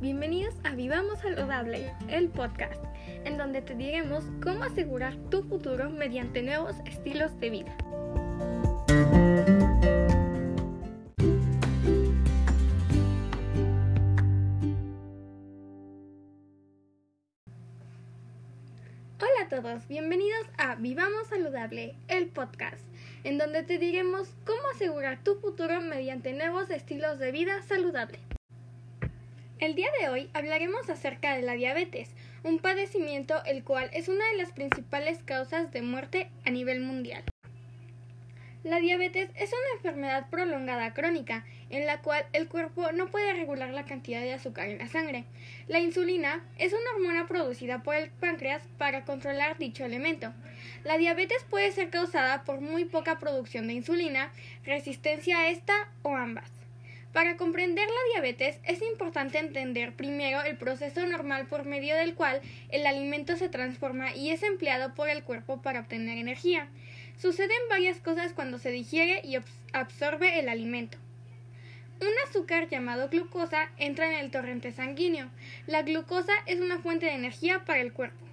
bienvenidos a Vivamos Saludable, el podcast, en donde te diremos cómo asegurar tu futuro mediante nuevos estilos de vida. Hola a todos, bienvenidos a Vivamos Saludable, el podcast, en donde te diremos cómo asegurar tu futuro mediante nuevos estilos de vida saludable. El día de hoy hablaremos acerca de la diabetes, un padecimiento el cual es una de las principales causas de muerte a nivel mundial. La diabetes es una enfermedad prolongada crónica, en la cual el cuerpo no puede regular la cantidad de azúcar en la sangre. La insulina es una hormona producida por el páncreas para controlar dicho elemento. La diabetes puede ser causada por muy poca producción de insulina, resistencia a esta o ambas. Para comprender la diabetes es importante entender primero el proceso normal por medio del cual el alimento se transforma y es empleado por el cuerpo para obtener energía. Suceden varias cosas cuando se digiere y absorbe el alimento. Un azúcar llamado glucosa entra en el torrente sanguíneo. La glucosa es una fuente de energía para el cuerpo.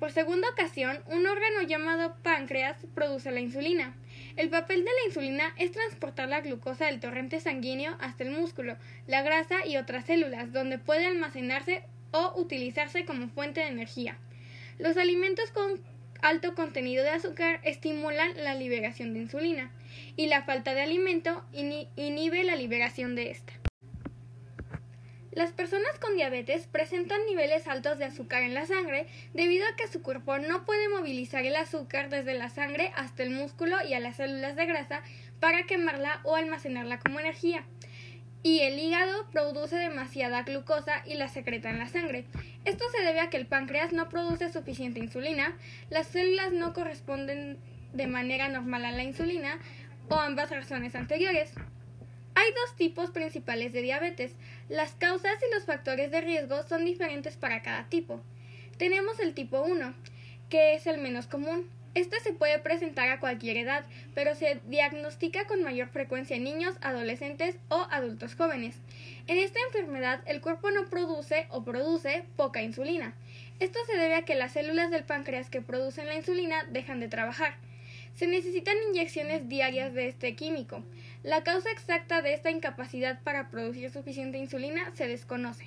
Por segunda ocasión, un órgano llamado páncreas produce la insulina. El papel de la insulina es transportar la glucosa del torrente sanguíneo hasta el músculo, la grasa y otras células, donde puede almacenarse o utilizarse como fuente de energía. Los alimentos con alto contenido de azúcar estimulan la liberación de insulina y la falta de alimento inhibe la liberación de esta. Las personas con diabetes presentan niveles altos de azúcar en la sangre debido a que su cuerpo no puede movilizar el azúcar desde la sangre hasta el músculo y a las células de grasa para quemarla o almacenarla como energía. Y el hígado produce demasiada glucosa y la secreta en la sangre. Esto se debe a que el páncreas no produce suficiente insulina, las células no corresponden de manera normal a la insulina o ambas razones anteriores. Hay dos tipos principales de diabetes. Las causas y los factores de riesgo son diferentes para cada tipo. Tenemos el tipo 1, que es el menos común. Este se puede presentar a cualquier edad, pero se diagnostica con mayor frecuencia en niños, adolescentes o adultos jóvenes. En esta enfermedad el cuerpo no produce o produce poca insulina. Esto se debe a que las células del páncreas que producen la insulina dejan de trabajar. Se necesitan inyecciones diarias de este químico. La causa exacta de esta incapacidad para producir suficiente insulina se desconoce.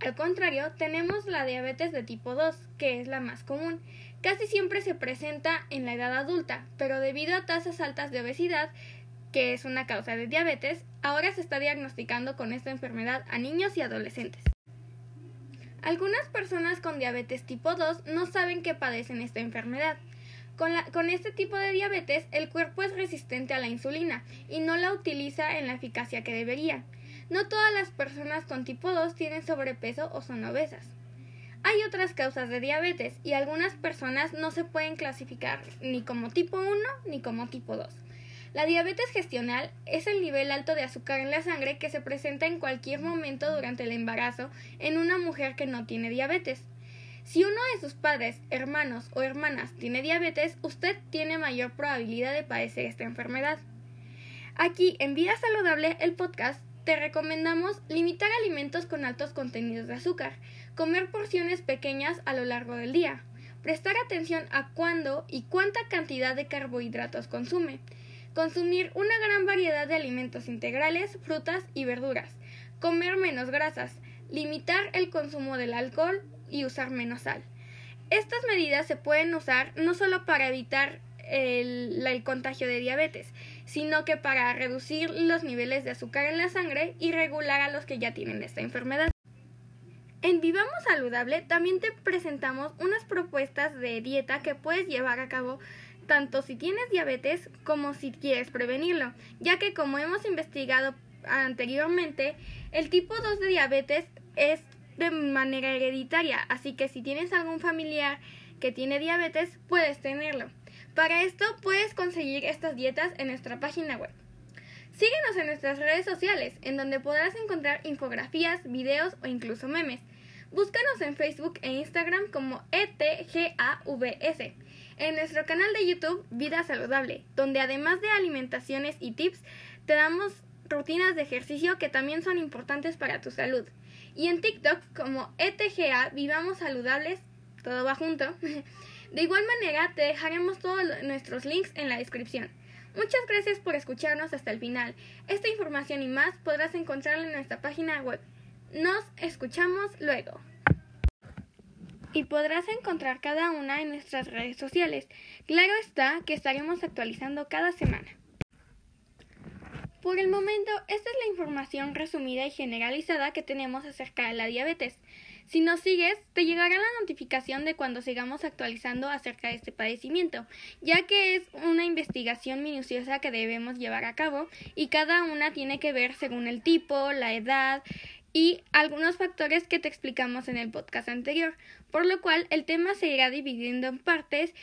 Al contrario, tenemos la diabetes de tipo 2, que es la más común. Casi siempre se presenta en la edad adulta, pero debido a tasas altas de obesidad, que es una causa de diabetes, ahora se está diagnosticando con esta enfermedad a niños y adolescentes. Algunas personas con diabetes tipo 2 no saben que padecen esta enfermedad. Con, este tipo de diabetes, el cuerpo es resistente a la insulina y no la utiliza en la eficacia que debería. No todas las personas con tipo 2 tienen sobrepeso o son obesas. Hay otras causas de diabetes y algunas personas no se pueden clasificar ni como tipo 1 ni como tipo 2. La diabetes gestional es el nivel alto de azúcar en la sangre que se presenta en cualquier momento durante el embarazo en una mujer que no tiene diabetes. Si uno de sus padres, hermanos o hermanas tiene diabetes, usted tiene mayor probabilidad de padecer esta enfermedad. Aquí, en Vida Saludable, el podcast, te recomendamos limitar alimentos con altos contenidos de azúcar, comer porciones pequeñas a lo largo del día, prestar atención a cuándo y cuánta cantidad de carbohidratos consume, consumir una gran variedad de alimentos integrales, frutas y verduras, comer menos grasas, limitar el consumo del alcohol, y usar menos sal. Estas medidas se pueden usar no solo para evitar el, contagio de diabetes, sino que para reducir los niveles de azúcar en la sangre y regular a los que ya tienen esta enfermedad. En Vivamos Saludable también te presentamos unas propuestas de dieta que puedes llevar a cabo tanto si tienes diabetes como si quieres prevenirlo, ya que como hemos investigado anteriormente, el tipo 2 de diabetes es de manera hereditaria, así que si tienes algún familiar que tiene diabetes, puedes tenerlo. Para esto puedes conseguir estas dietas en nuestra página web. Síguenos en nuestras redes sociales, en donde podrás encontrar infografías, videos o incluso memes. Búscanos en Facebook e Instagram como ETGAVS. En nuestro canal de YouTube Vida Saludable, donde además de alimentaciones y tips, te damos rutinas de ejercicio que también son importantes para tu salud. Y en TikTok como ETGA Vivamos Saludables, todo va junto. De igual manera, te dejaremos todos nuestros links en la descripción. Muchas gracias por escucharnos hasta el final. Esta información y más podrás encontrarla en nuestra página web. Nos escuchamos luego. Y podrás encontrar cada una en nuestras redes sociales. Claro está que estaremos actualizando cada semana. Por el momento, esta es la información resumida y generalizada que tenemos acerca de la diabetes. Si nos sigues, te llegará la notificación de cuando sigamos actualizando acerca de este padecimiento, ya que es una investigación minuciosa que debemos llevar a cabo y cada una tiene que ver según el tipo, la edad y algunos factores que te explicamos en el podcast anterior, por lo cual el tema se irá dividiendo en partes.